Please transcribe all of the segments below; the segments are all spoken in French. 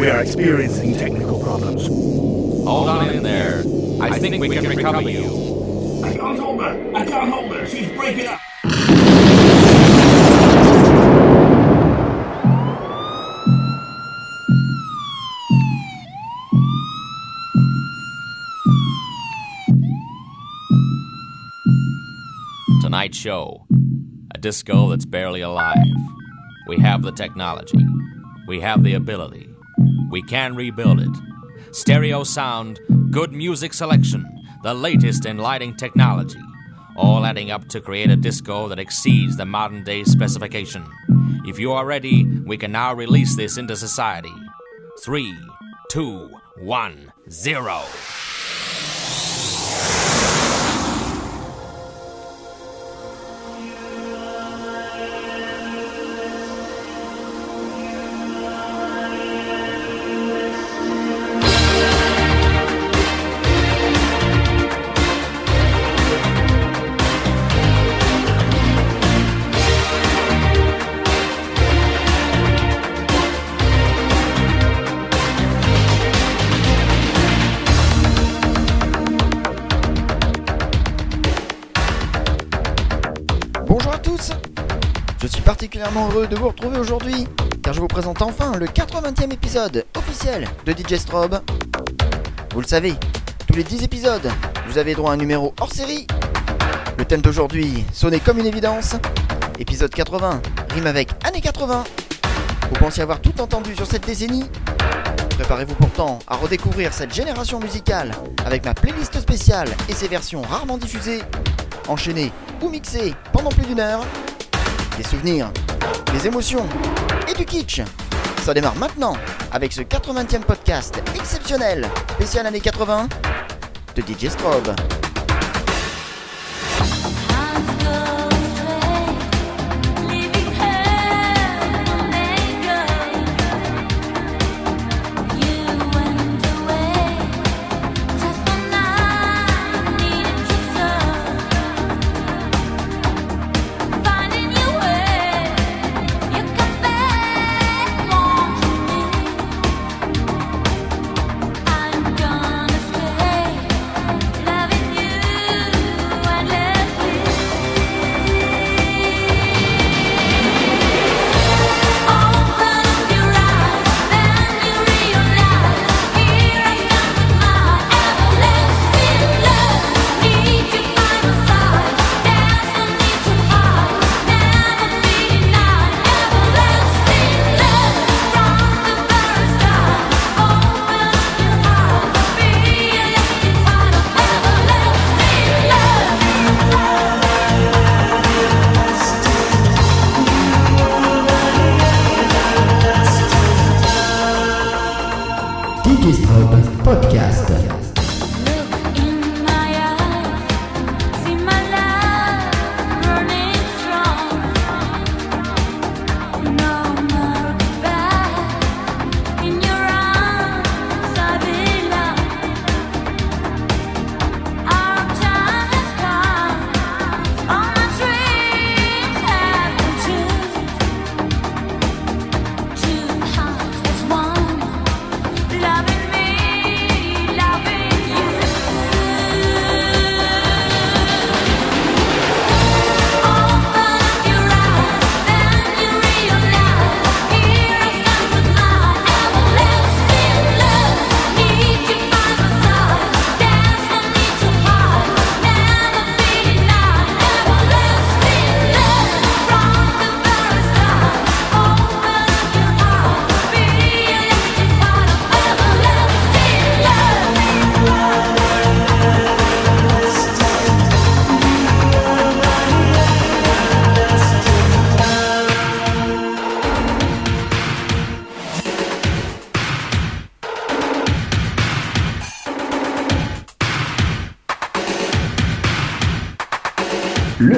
We are experiencing technical problems. Hold on in there. I, think, we can recover you. I can't hold her. I can't hold her. She's breaking up. Tonight's show. A disco that's barely alive. We have the technology. We have the ability. We can rebuild it. Stereo sound, good music selection, the latest in lighting technology. All adding up to create a disco that exceeds the modern day specification. If you are ready, we can now release this into society. Three, two, one, zero. De vous retrouver aujourd'hui, car je vous présente enfin le 80e épisode officiel de DJ Strobe. Vous le savez, tous les 10 épisodes, vous avez droit à un numéro hors série. Le thème d'aujourd'hui sonnait comme une évidence. Épisode 80 rime avec années 80. Vous pensiez avoir tout entendu sur cette décennie Préparez-vous pourtant à redécouvrir cette génération musicale avec ma playlist spéciale et ses versions rarement diffusées, enchaînées ou mixées pendant plus d'une heure. Des souvenirs, des émotions et du kitsch. Ça démarre maintenant avec ce 80e podcast exceptionnel, spécial années 80 de DJ Strobe.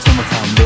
automaton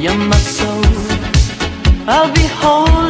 you're my soul. I'll be holding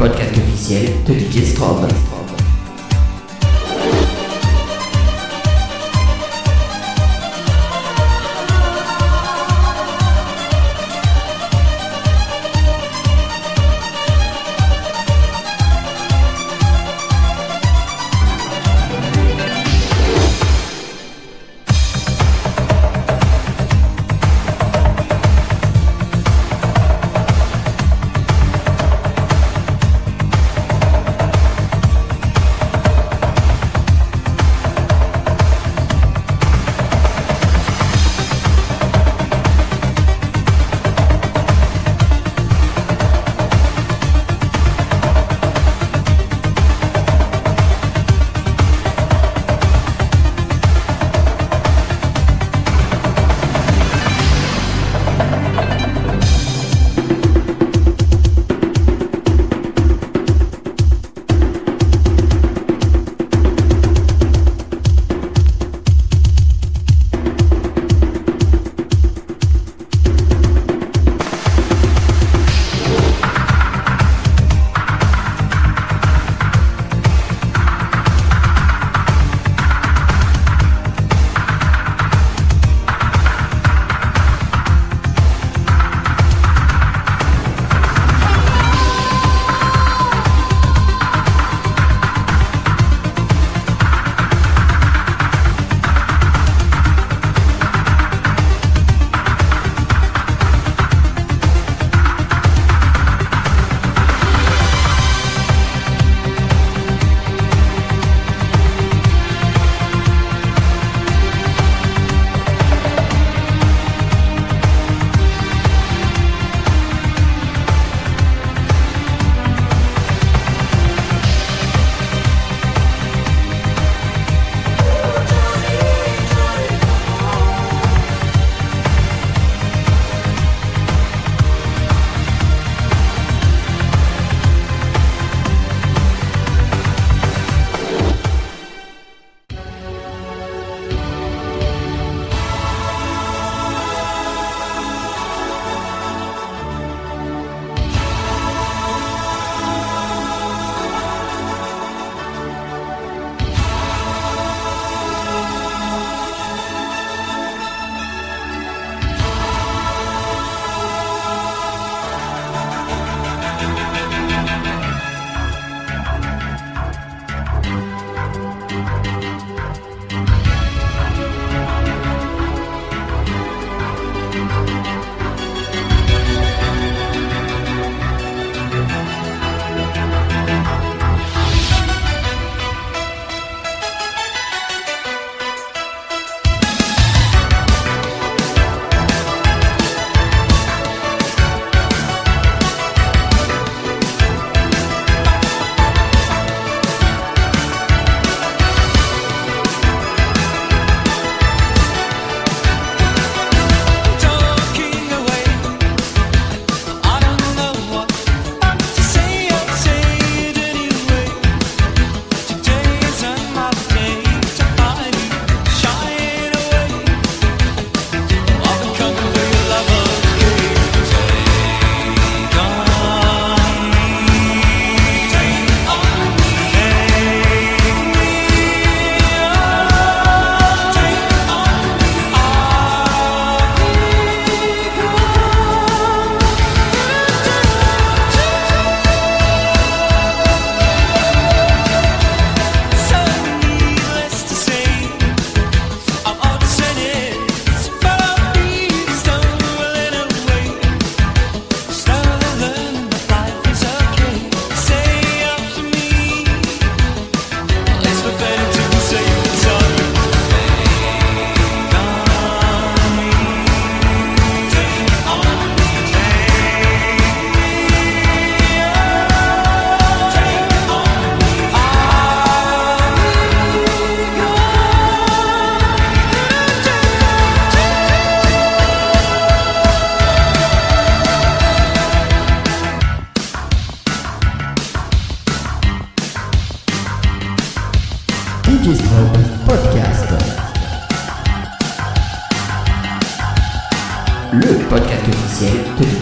podcast officiel de DJ Strobe.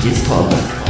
his father.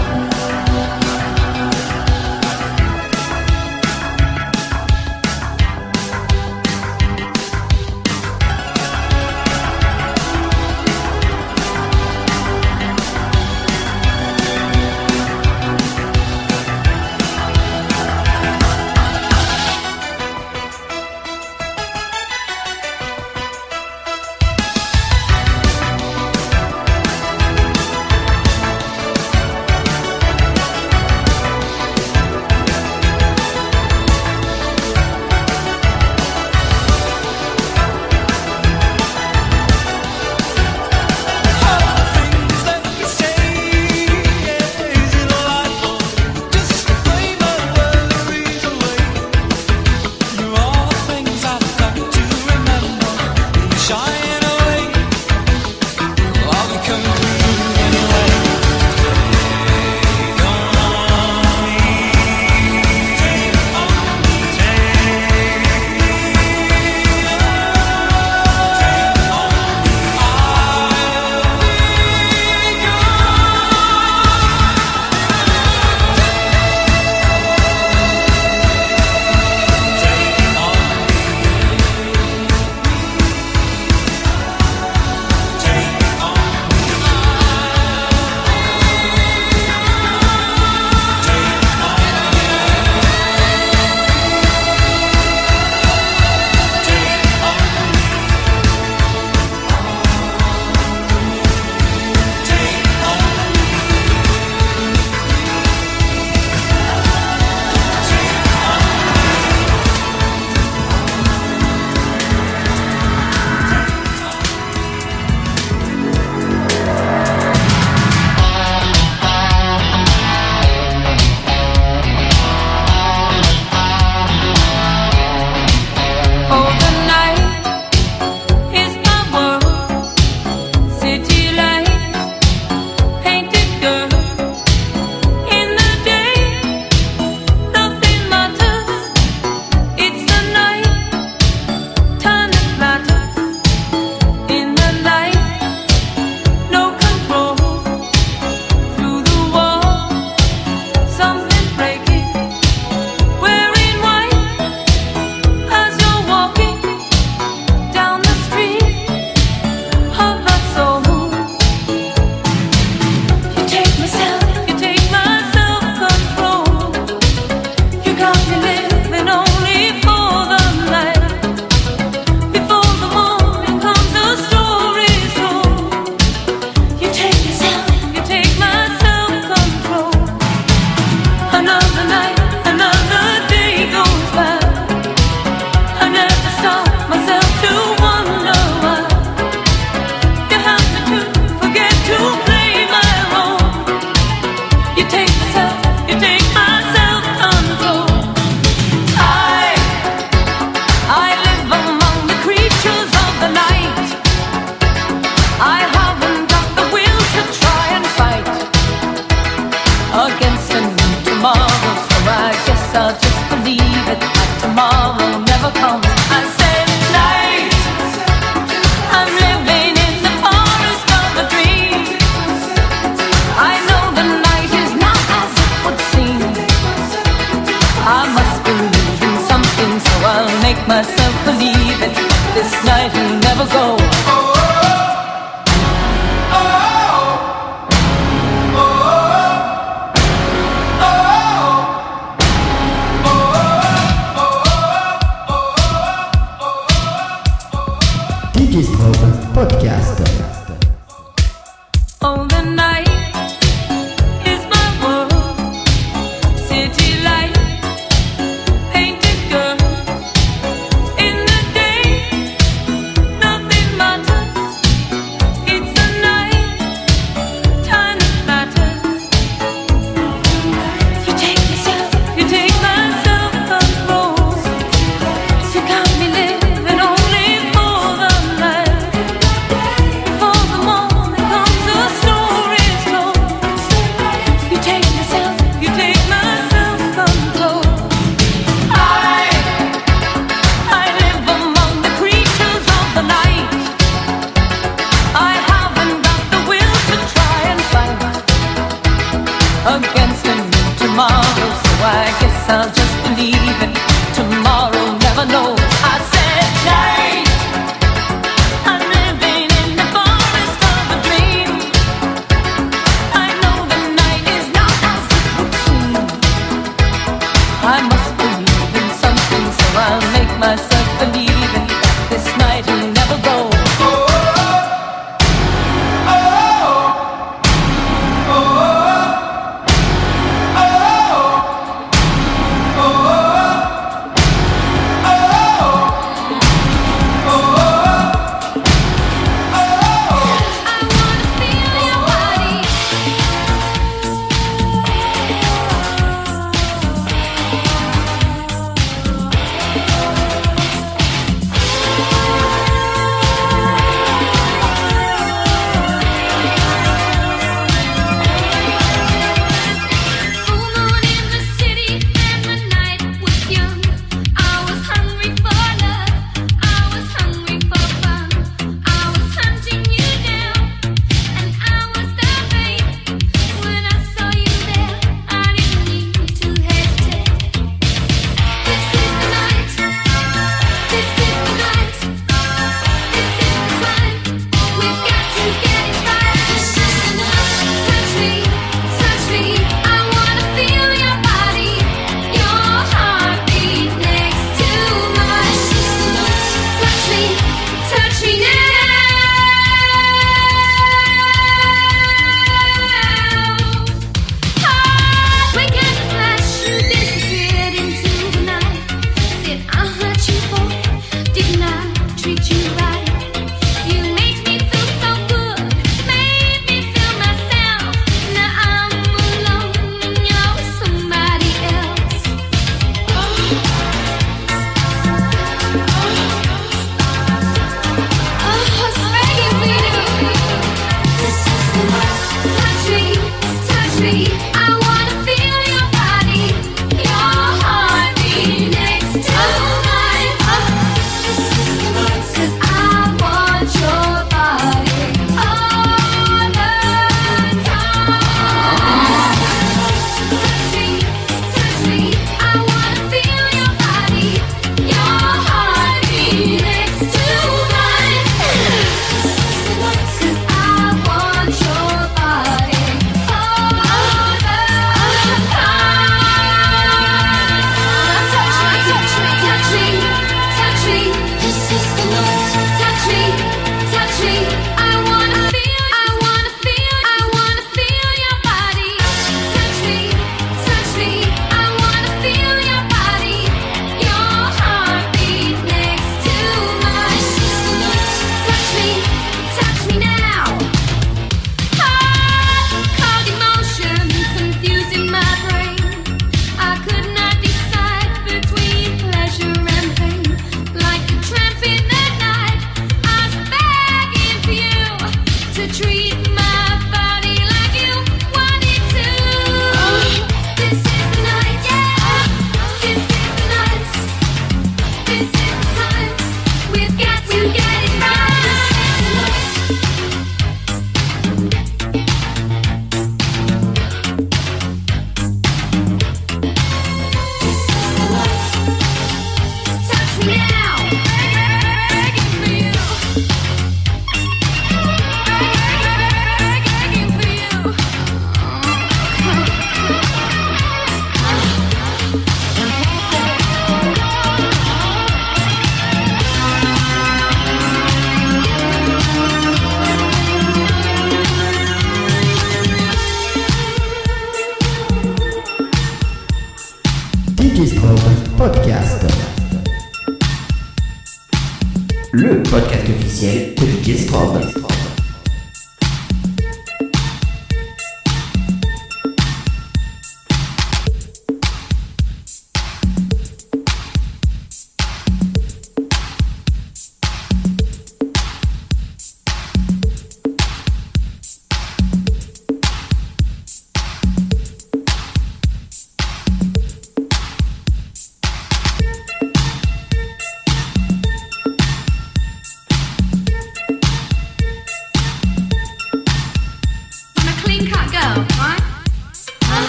Podcast officiel de fade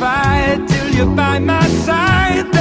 Satisfied till you're by my side.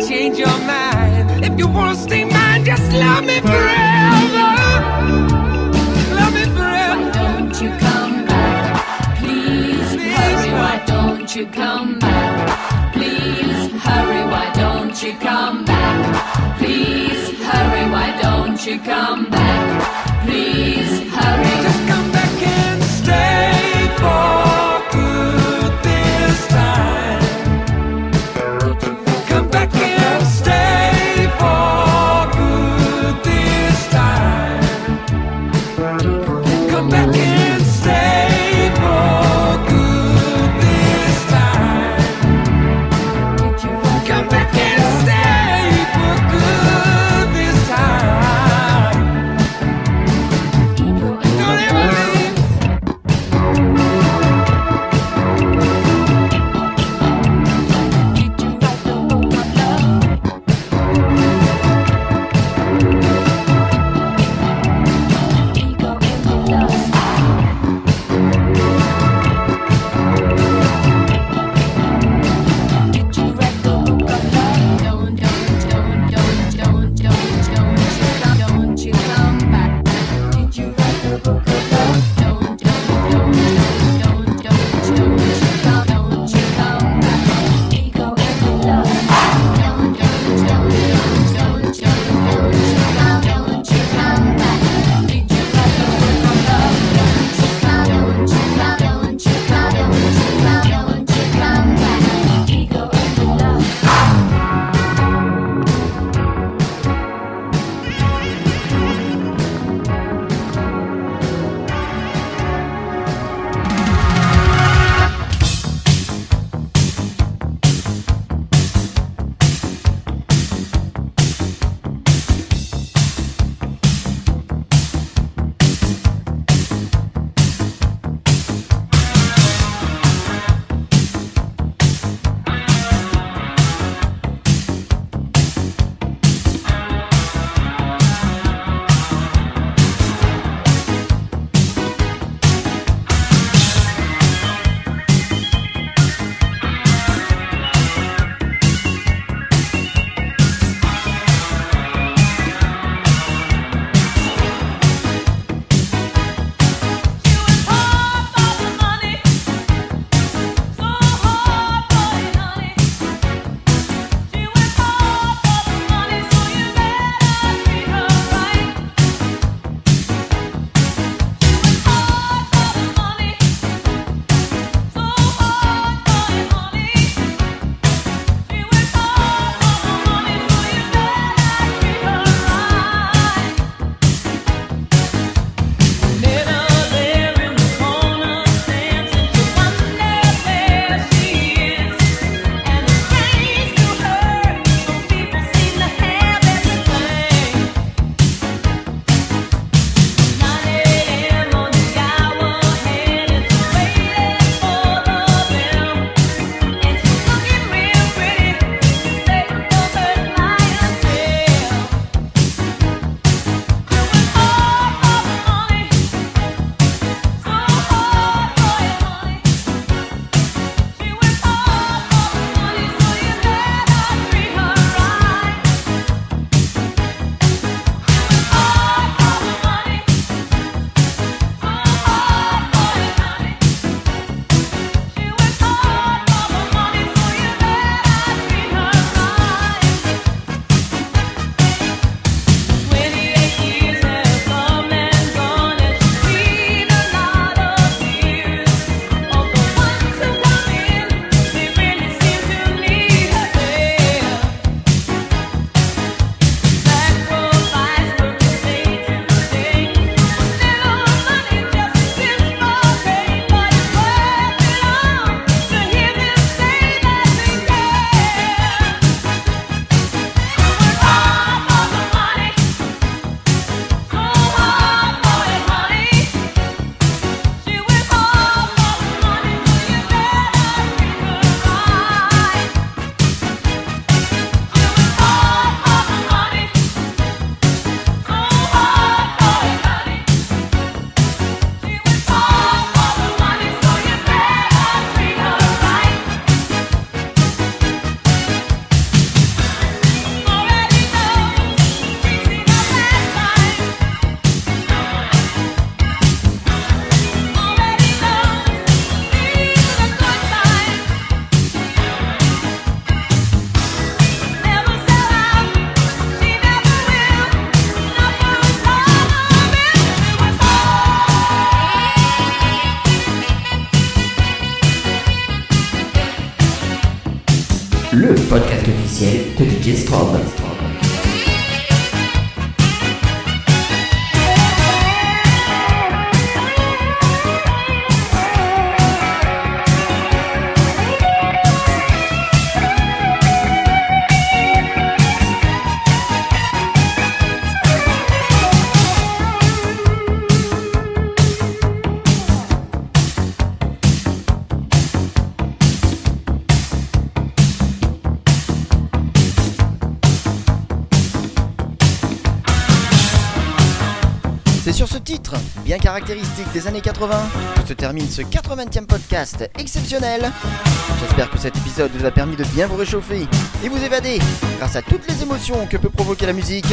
change your mind. If you wanna stay mine, just love me forever. Love me forever. Why don't you come back? Please, Please hurry, why don't you come back? Please hurry, why don't you come back? Please hurry, why don't you come back? Please hurry, bien caractéristique des années 80, que se termine ce 80e podcast exceptionnel. J'espère que cet épisode vous a permis de bien vous réchauffer et vous évader grâce à toutes les émotions que peut provoquer la musique.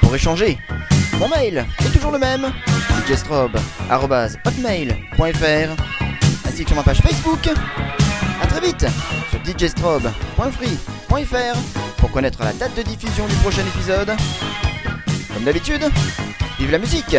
Pour échanger, mon mail est toujours le même, djstrobe.hotmail.fr ainsi que sur ma page Facebook. A très vite sur djstrobe.free.fr pour connaître la date de diffusion du prochain épisode. Comme d'habitude, vive la musique